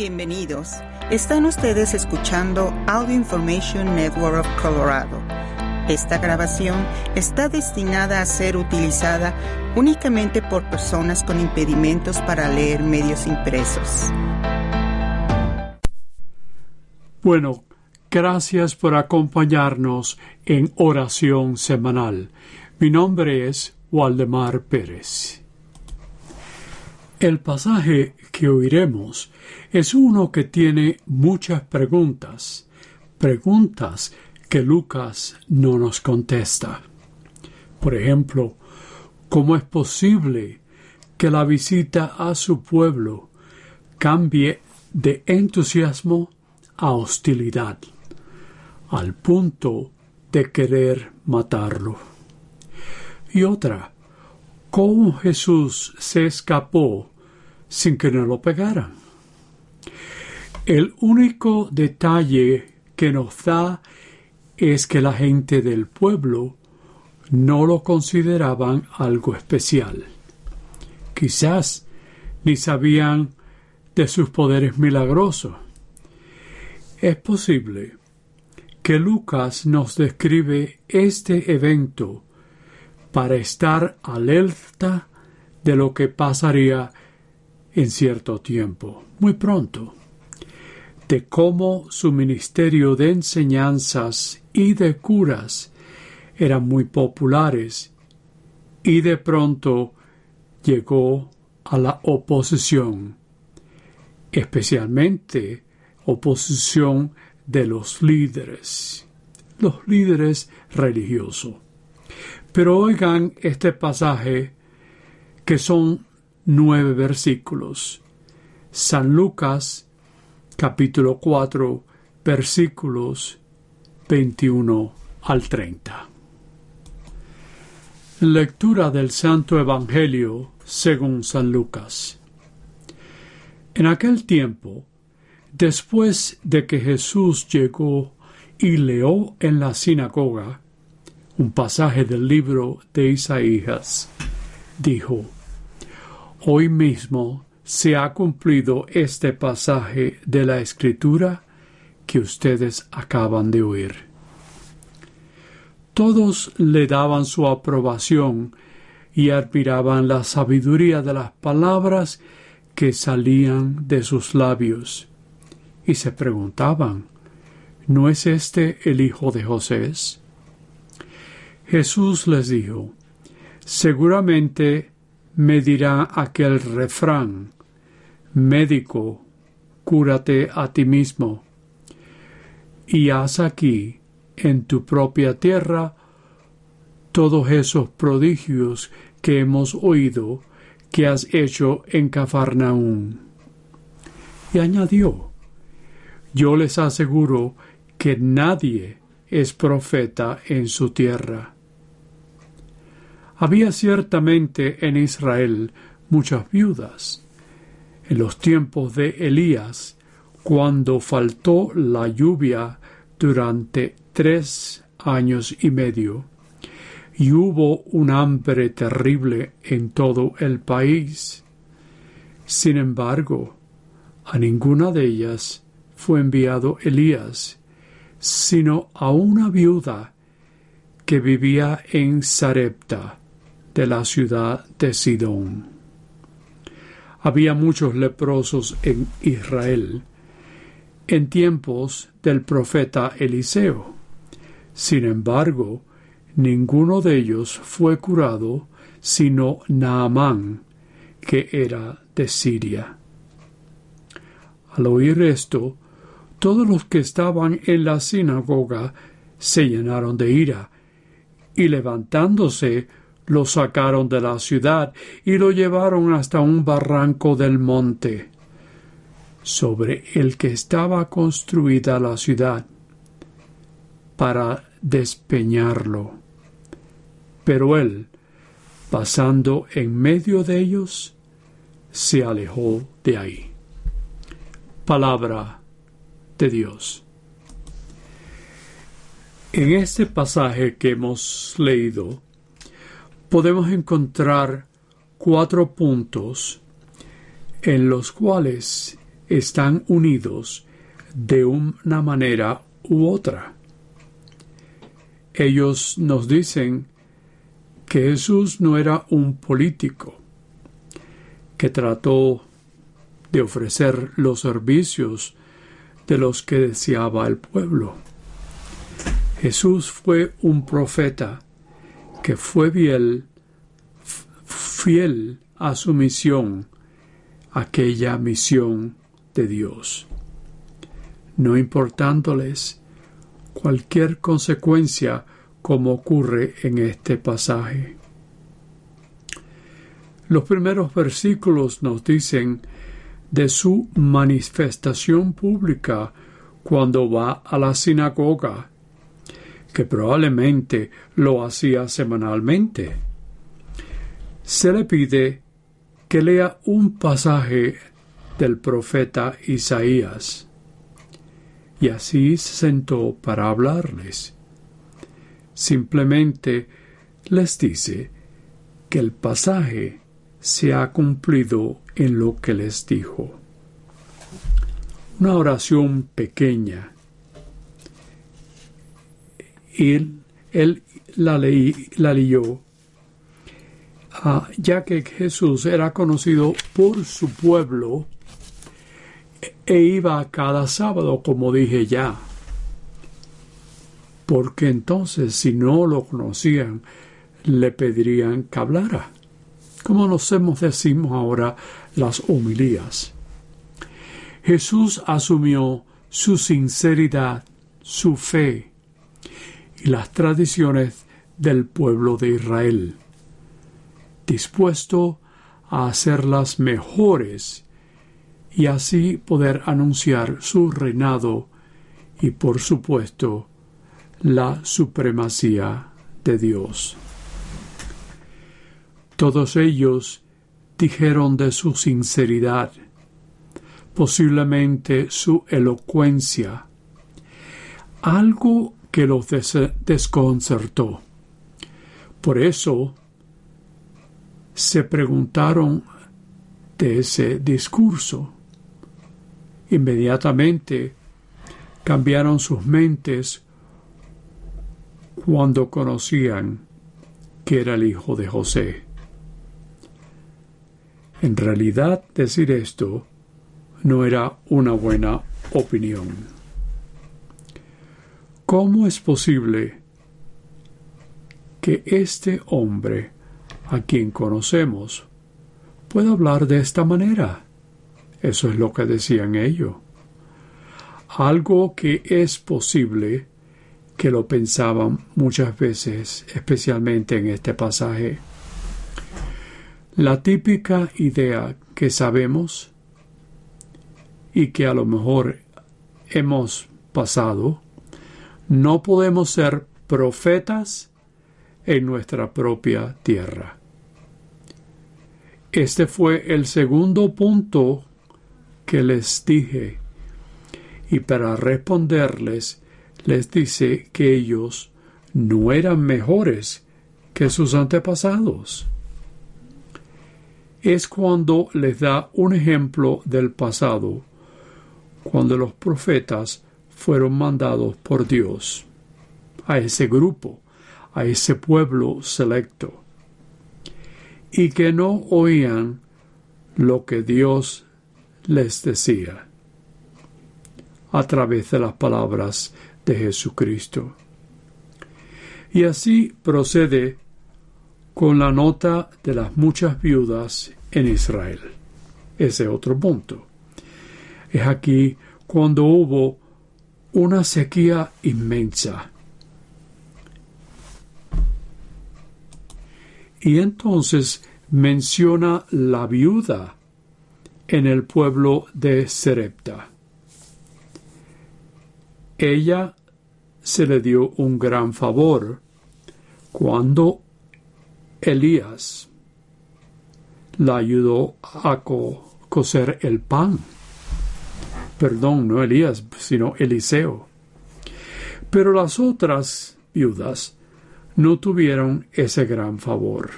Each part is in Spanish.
Bienvenidos. Están ustedes escuchando Audio Information Network of Colorado. Esta grabación está destinada a ser utilizada únicamente por personas con impedimentos para leer medios impresos. Bueno, gracias por acompañarnos en oración semanal. Mi nombre es Waldemar Pérez. El pasaje que oiremos es uno que tiene muchas preguntas, preguntas que Lucas no nos contesta. Por ejemplo, ¿cómo es posible que la visita a su pueblo cambie de entusiasmo a hostilidad, al punto de querer matarlo? Y otra, ¿cómo Jesús se escapó sin que no lo pegaran. El único detalle que nos da es que la gente del pueblo no lo consideraban algo especial. Quizás ni sabían de sus poderes milagrosos. Es posible que Lucas nos describe este evento para estar alerta de lo que pasaría en cierto tiempo, muy pronto, de cómo su ministerio de enseñanzas y de curas eran muy populares y de pronto llegó a la oposición, especialmente oposición de los líderes, los líderes religiosos. Pero oigan este pasaje que son nueve versículos. San Lucas capítulo 4 versículos 21 al 30. Lectura del Santo Evangelio según San Lucas. En aquel tiempo, después de que Jesús llegó y leó en la sinagoga un pasaje del libro de Isaías, dijo, Hoy mismo se ha cumplido este pasaje de la Escritura que ustedes acaban de oír. Todos le daban su aprobación y admiraban la sabiduría de las palabras que salían de sus labios, y se preguntaban, ¿no es este el hijo de José? Jesús les dijo, seguramente me dirá aquel refrán, médico, cúrate a ti mismo, y haz aquí, en tu propia tierra, todos esos prodigios que hemos oído que has hecho en Cafarnaún. Y añadió, yo les aseguro que nadie es profeta en su tierra. Había ciertamente en Israel muchas viudas. En los tiempos de Elías, cuando faltó la lluvia durante tres años y medio, y hubo un hambre terrible en todo el país. Sin embargo, a ninguna de ellas fue enviado Elías, sino a una viuda que vivía en Sarepta, de la ciudad de Sidón. Había muchos leprosos en Israel en tiempos del profeta Eliseo. Sin embargo, ninguno de ellos fue curado sino Naamán, que era de Siria. Al oír esto, todos los que estaban en la sinagoga se llenaron de ira, y levantándose lo sacaron de la ciudad y lo llevaron hasta un barranco del monte, sobre el que estaba construida la ciudad, para despeñarlo. Pero él, pasando en medio de ellos, se alejó de ahí. Palabra de Dios. En este pasaje que hemos leído, podemos encontrar cuatro puntos en los cuales están unidos de una manera u otra. Ellos nos dicen que Jesús no era un político que trató de ofrecer los servicios de los que deseaba el pueblo. Jesús fue un profeta que fue fiel, fiel a su misión, aquella misión de Dios, no importándoles cualquier consecuencia como ocurre en este pasaje. Los primeros versículos nos dicen de su manifestación pública cuando va a la sinagoga, que probablemente lo hacía semanalmente. Se le pide que lea un pasaje del profeta Isaías. Y así se sentó para hablarles. Simplemente les dice que el pasaje se ha cumplido en lo que les dijo. Una oración pequeña. Él, él la, la leyó, ah, ya que Jesús era conocido por su pueblo e iba cada sábado, como dije ya. Porque entonces, si no lo conocían, le pedirían que hablara como nos hemos decimos ahora las homilías. Jesús asumió su sinceridad, su fe y las tradiciones del pueblo de Israel, dispuesto a hacerlas mejores y así poder anunciar su reinado y por supuesto la supremacía de Dios. Todos ellos dijeron de su sinceridad, posiblemente su elocuencia, algo que los desconcertó. Por eso se preguntaron de ese discurso. Inmediatamente cambiaron sus mentes cuando conocían que era el hijo de José. En realidad decir esto no era una buena opinión. ¿Cómo es posible que este hombre, a quien conocemos, pueda hablar de esta manera? Eso es lo que decían ellos. Algo que es posible que lo pensaban muchas veces, especialmente en este pasaje. La típica idea que sabemos y que a lo mejor hemos pasado, no podemos ser profetas en nuestra propia tierra. Este fue el segundo punto que les dije y para responderles les dice que ellos no eran mejores que sus antepasados es cuando les da un ejemplo del pasado, cuando los profetas fueron mandados por Dios a ese grupo, a ese pueblo selecto, y que no oían lo que Dios les decía a través de las palabras de Jesucristo. Y así procede con la nota de las muchas viudas en Israel. Ese otro punto. Es aquí cuando hubo una sequía inmensa. Y entonces menciona la viuda en el pueblo de Serepta. Ella se le dio un gran favor cuando Elías la ayudó a coser el pan. Perdón, no Elías, sino Eliseo. Pero las otras viudas no tuvieron ese gran favor.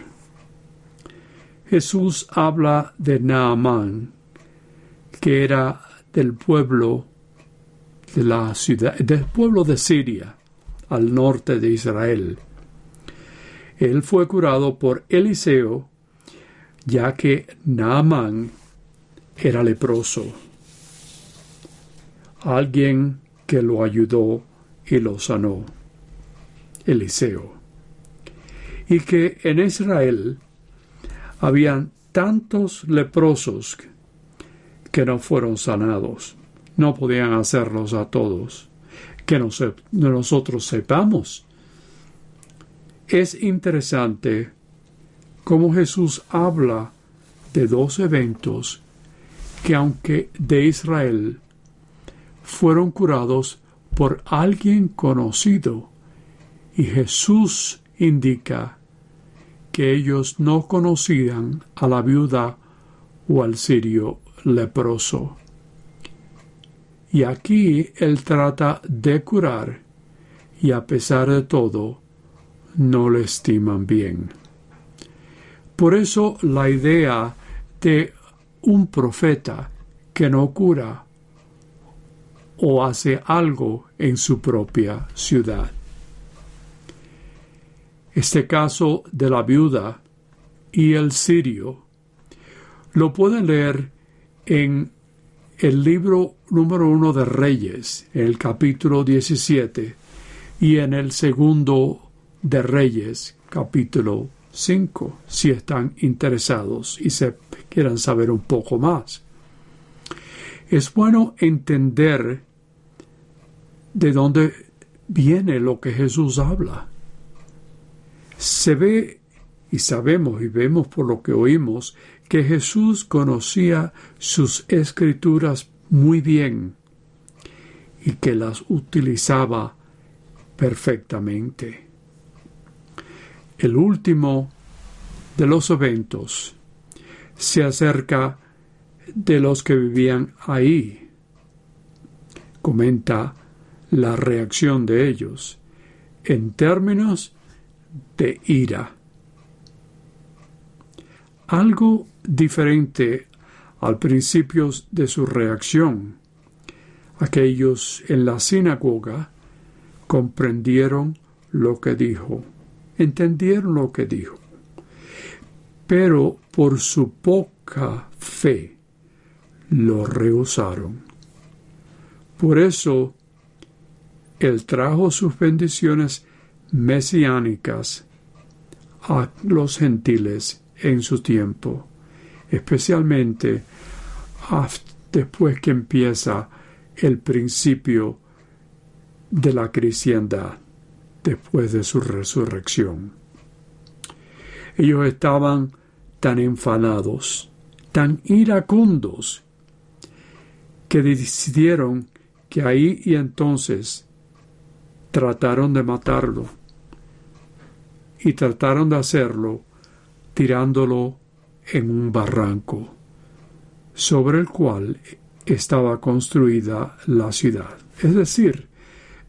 Jesús habla de Naamán, que era del pueblo de la ciudad, del pueblo de Siria, al norte de Israel. Él fue curado por Eliseo, ya que Naamán era leproso. Alguien que lo ayudó y lo sanó. Eliseo. Y que en Israel habían tantos leprosos que no fueron sanados. No podían hacerlos a todos. Que nosotros sepamos. Es interesante cómo Jesús habla de dos eventos que aunque de Israel fueron curados por alguien conocido y Jesús indica que ellos no conocían a la viuda o al sirio leproso. Y aquí él trata de curar y a pesar de todo no le estiman bien. Por eso la idea de un profeta que no cura o hace algo en su propia ciudad. Este caso de la viuda y el sirio lo pueden leer en el libro número uno de Reyes, el capítulo 17, y en el segundo de Reyes, capítulo 5, si están interesados y se quieran saber un poco más. Es bueno entender de dónde viene lo que Jesús habla. Se ve y sabemos y vemos por lo que oímos que Jesús conocía sus escrituras muy bien y que las utilizaba perfectamente. El último de los eventos se acerca de los que vivían ahí. Comenta la reacción de ellos en términos de ira. Algo diferente al principio de su reacción. Aquellos en la sinagoga comprendieron lo que dijo, entendieron lo que dijo, pero por su poca fe lo rehusaron. Por eso él trajo sus bendiciones mesiánicas a los gentiles en su tiempo, especialmente después que empieza el principio de la cristiandad, después de su resurrección. Ellos estaban tan enfadados, tan iracundos, que decidieron que ahí y entonces trataron de matarlo y trataron de hacerlo tirándolo en un barranco sobre el cual estaba construida la ciudad, es decir,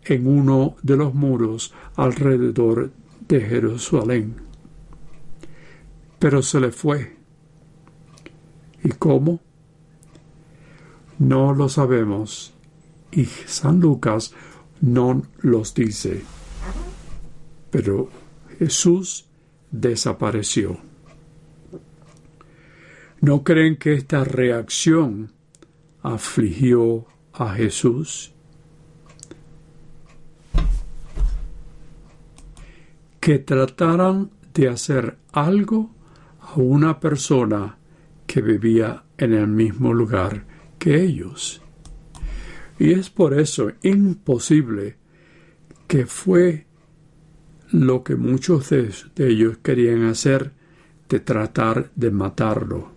en uno de los muros alrededor de Jerusalén. Pero se le fue. ¿Y cómo? No lo sabemos. Y San Lucas no los dice. Pero Jesús desapareció. ¿No creen que esta reacción afligió a Jesús? Que trataran de hacer algo a una persona que vivía en el mismo lugar que ellos. Y es por eso imposible que fue lo que muchos de, ellos querían hacer de tratar de matarlo.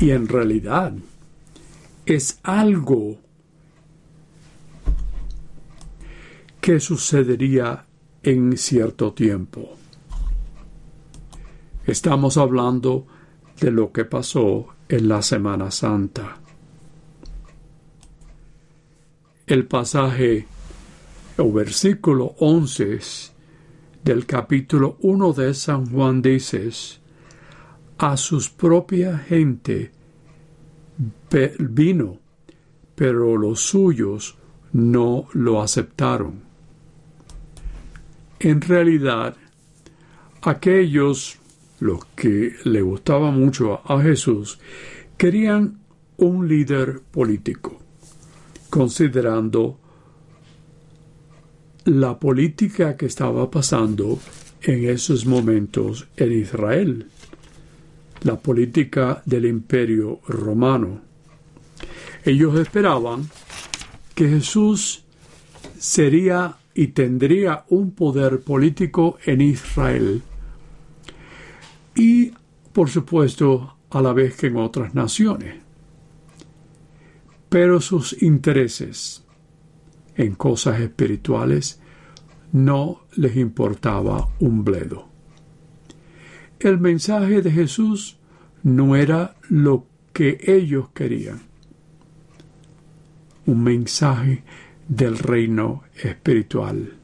Y en realidad es algo que sucedería en cierto tiempo. Estamos hablando de lo que pasó en la Semana Santa el pasaje o versículo 11 del capítulo 1 de San Juan dice, a sus propia gente vino, pero los suyos no lo aceptaron. En realidad, aquellos, los que le gustaba mucho a Jesús, querían un líder político, considerando la política que estaba pasando en esos momentos en Israel, la política del imperio romano. Ellos esperaban que Jesús sería y tendría un poder político en Israel y, por supuesto, a la vez que en otras naciones. Pero sus intereses en cosas espirituales no les importaba un bledo. El mensaje de Jesús no era lo que ellos querían. Un mensaje del reino espiritual.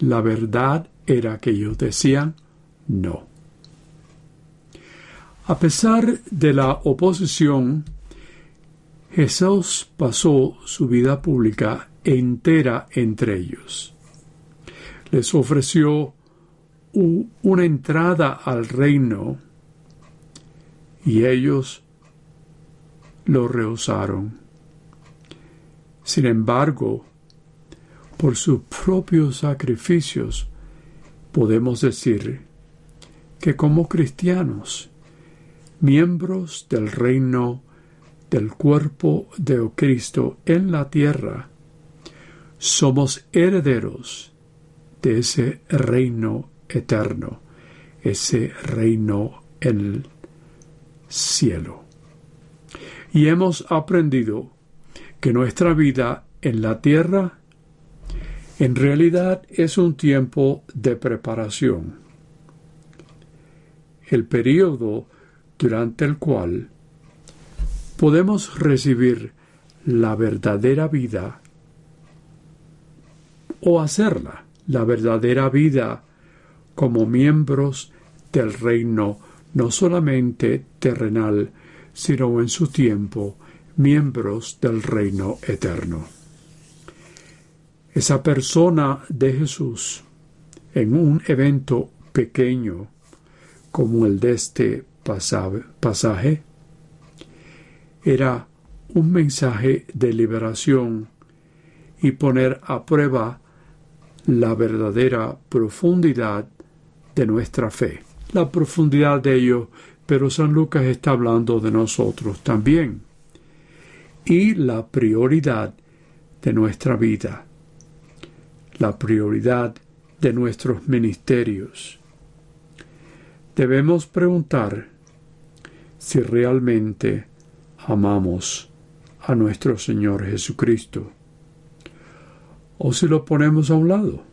La verdad era que ellos decían no. A pesar de la oposición, Jesús pasó su vida pública entera entre ellos. Les ofreció una entrada al reino y ellos lo rehusaron. Sin embargo, por sus propios sacrificios, podemos decir que como cristianos, miembros del reino del cuerpo de Cristo en la tierra, somos herederos de ese reino eterno, ese reino en el cielo. Y hemos aprendido que nuestra vida en la tierra en realidad es un tiempo de preparación. El periodo durante el cual podemos recibir la verdadera vida o hacerla, la verdadera vida, como miembros del reino no solamente terrenal, sino en su tiempo, miembros del reino eterno. Esa persona de Jesús, en un evento pequeño como el de este pasaje, era un mensaje de liberación y poner a prueba la verdadera profundidad de nuestra fe. La profundidad de ello, pero San Lucas está hablando de nosotros también. Y la prioridad de nuestra vida, la prioridad de nuestros ministerios. Debemos preguntar si realmente amamos a nuestro Señor Jesucristo o si lo ponemos a un lado.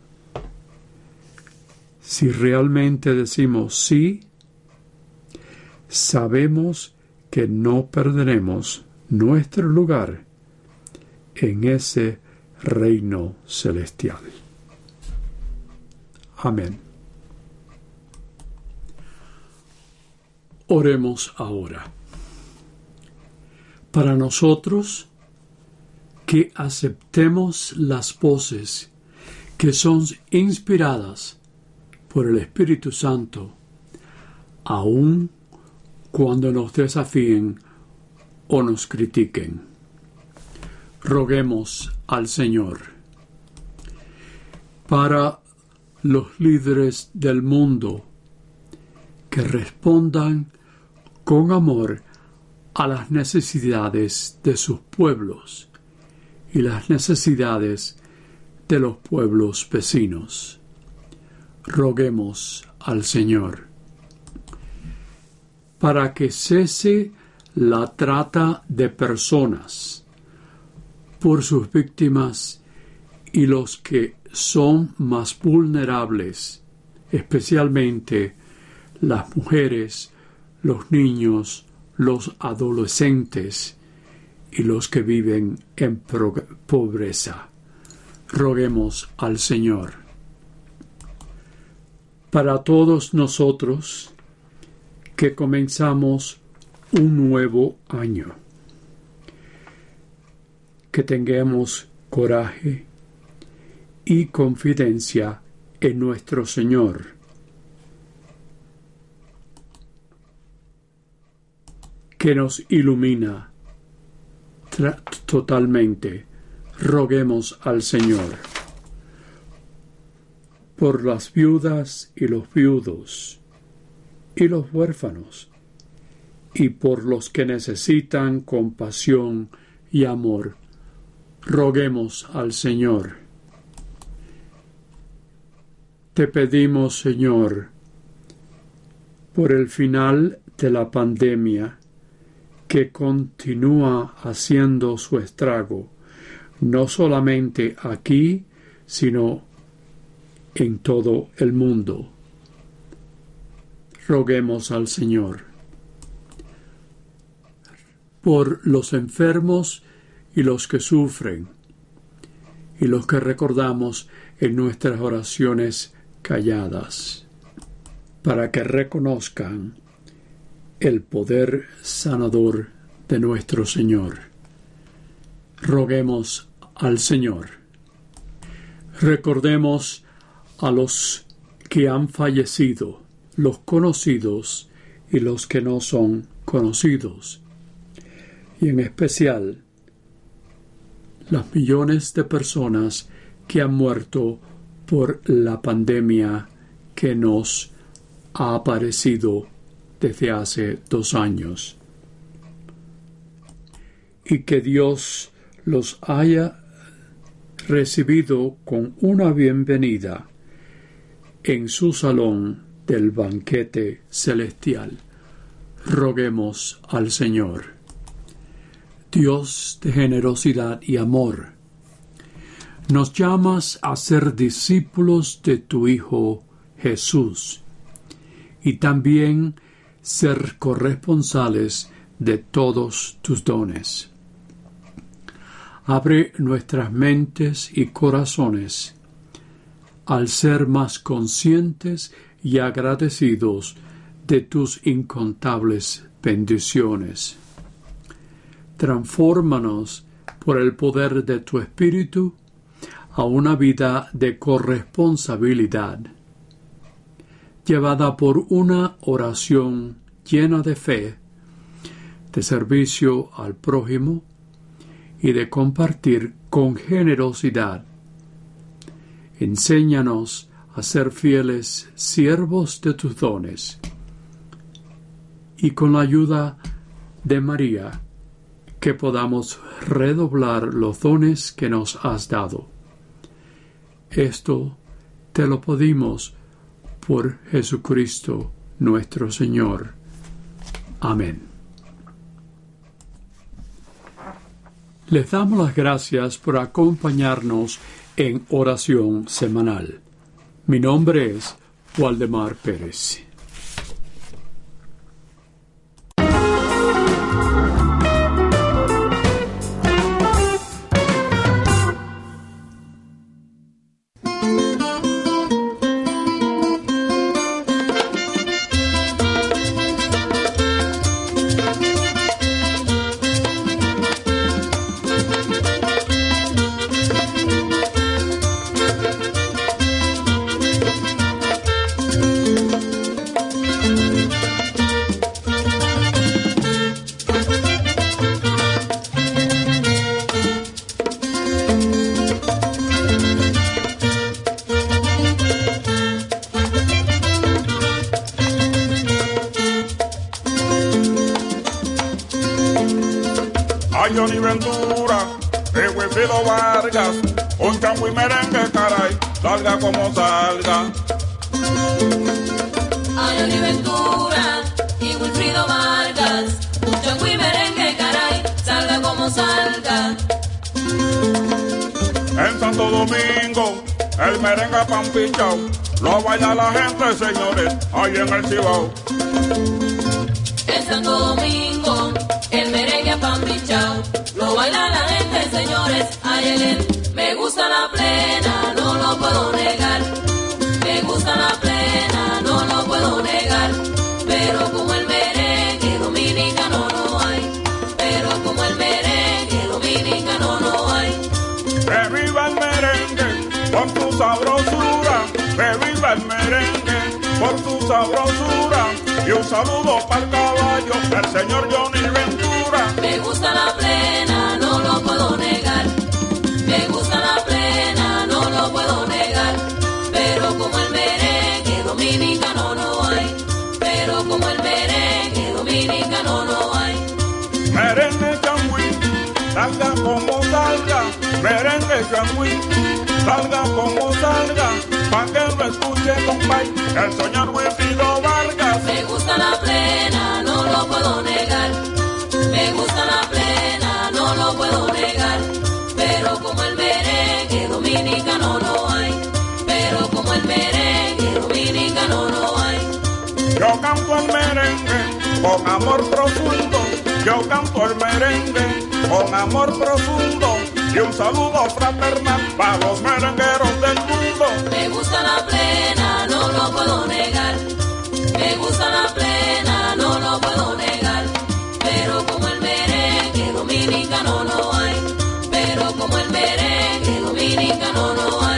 Si realmente decimos sí, sabemos que no perderemos nuestro lugar en ese reino celestial. Amén. Oremos ahora. Para nosotros, que aceptemos las voces que son inspiradas por el Espíritu Santo, aun cuando nos desafíen o nos critiquen. Roguemos al Señor. Para los líderes del mundo que respondan con amor a las necesidades de sus pueblos y las necesidades de los pueblos vecinos. Roguemos al Señor para que cese la trata de personas por sus víctimas y los que son más vulnerables, especialmente las mujeres, los niños, los adolescentes y los que viven en pobreza. Roguemos al Señor. Para todos nosotros que comenzamos un nuevo año. Que tengamos coraje y confidencia en nuestro Señor. Que nos ilumina totalmente. Roguemos al Señor por las viudas y los viudos y los huérfanos y por los que necesitan compasión y amor. Roguemos al Señor. Te pedimos, Señor, por el final de la pandemia que continúa haciendo su estrago, no solamente aquí, sino en todo el mundo. Roguemos al Señor por los enfermos y los que sufren, y los que recordamos en nuestras oraciones calladas, para que reconozcan el poder sanador de nuestro Señor. Roguemos al Señor. Recordemos a los que han fallecido, los conocidos y los que no son conocidos, y en especial las millones de personas que han muerto por la pandemia que nos ha aparecido desde hace dos años. Y que Dios los haya recibido con una bienvenida en su salón del banquete celestial. Roguemos al Señor. Dios de generosidad y amor, nos llamas a ser discípulos de tu Hijo Jesús y también ser corresponsales de todos tus dones. Abre nuestras mentes y corazones al ser más conscientes y agradecidos de tus incontables bendiciones. Transfórmanos por el poder de tu Espíritu a una vida de corresponsabilidad llevada por una oración llena de fe, de servicio al prójimo y de compartir con generosidad. Enséñanos a ser fieles siervos de tus dones y con la ayuda de María que podamos redoblar los dones que nos has dado. Esto te lo pedimos por Jesucristo nuestro Señor. Amén. Les damos las gracias por acompañarnos en oración semanal. Mi nombre es Waldemar Pérez. Ventura, el Wilfrido Vargas, un chango y merengue, caray, salga como salga. A Johnny Ventura y Wilfrido Vargas, un chango y merengue, caray, salga como salga. En Santo Domingo, el merengue pan lo baila la gente, señores, ahí en el Cibao. En Santo Domingo, pambichao. Lo baila la gente, señores, ayelen. Me gusta la plena, no lo puedo negar. Me gusta la plena, no lo puedo negar. Pero como el merengue dominicano no lo hay. Pero como el merengue dominicano no lo hay. Que viva el merengue por tu sabrosura. Que viva el merengue por tu sabrosura. Y un saludo para el caballo del señor Johnny Ventura. Me gusta la plena, no lo puedo negar. Me gusta la plena, no lo puedo negar. Pero como el merengue dominicano no hay. Pero como el merengue dominicano no hay. Merengue changüí, salga como salga. Merengue changüí, salga como salga. Pa' que lo escuche, compay, el señor Vargas. Amor profundo. Yo canto el merengue con amor profundo. Y un saludo fraternal para los merengueros del mundo. Me gusta la plena, no lo puedo negar. Me gusta la plena, no lo puedo negar. Pero como el merengue dominicano no hay. Pero como el merengue dominicano no hay.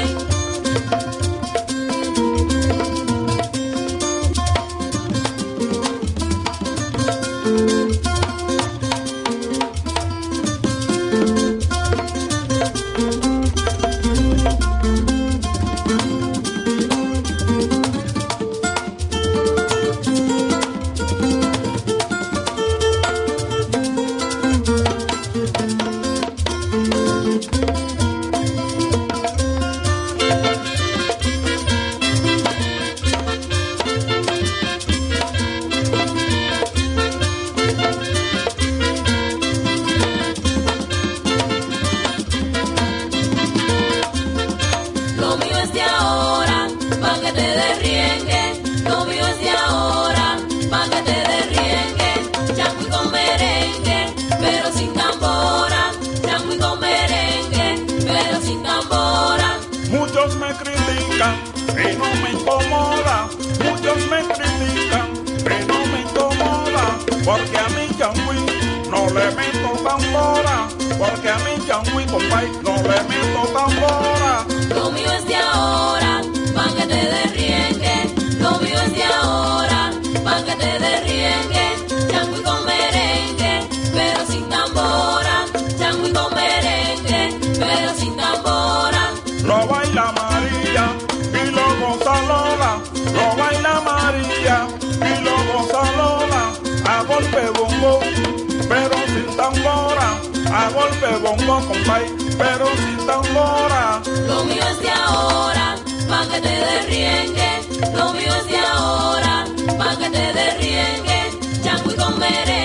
Pero sin tambora. A golpe bongo, compay, pero sin tambora. Lo mío es de ahora, pa' que te derriengue. Lo mío es de ahora, pa' que te derriengue. Chango y con merengue,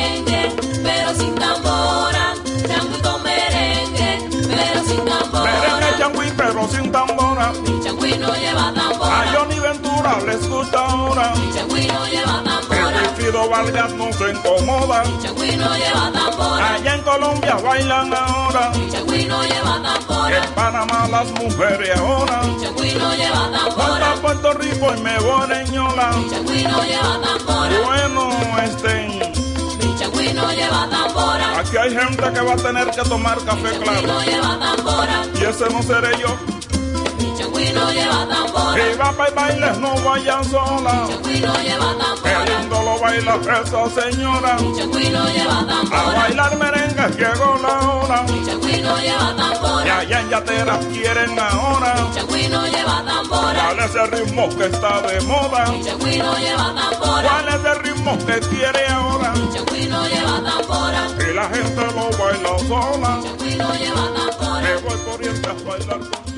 sin tambora. Mi changüí no lleva A tambora. Johnny Ventura les gusta ahora. Mi changüí no lleva El tambora. Wilfrido Vargas no se incomoda. Mi changüí no lleva tambora. Allá en Colombia bailan ahora. Mi changüí no lleva tambora. En Panamá las mujeres ahora. Mi changüí no lleva tambora. a Puerto Rico y me voy a Ñola. Mi changüí no lleva tambora. Bueno, este, Lleva tambora. aquí hay gente que va a tener que tomar café claro. Y ese no seré yo. Lleva tambora. Y va para el baile, no vaya sola. Changüí no lleva Qué tambora. lindo lo baila esa señora. No lleva A tambora. bailar merengue llegó la hora. Changüí no lleva Y tambora. allá en Yatera quieren ahora. Changüí no lleva tambora. ¿Cuál es el ritmo que está de moda? Changüí no lleva tambora. ¿Cuál es el ritmo que quiere ahora? Changüí no lleva tambora. Y la gente lo baila sola. No lleva tambora. Me voy corriente a bailar con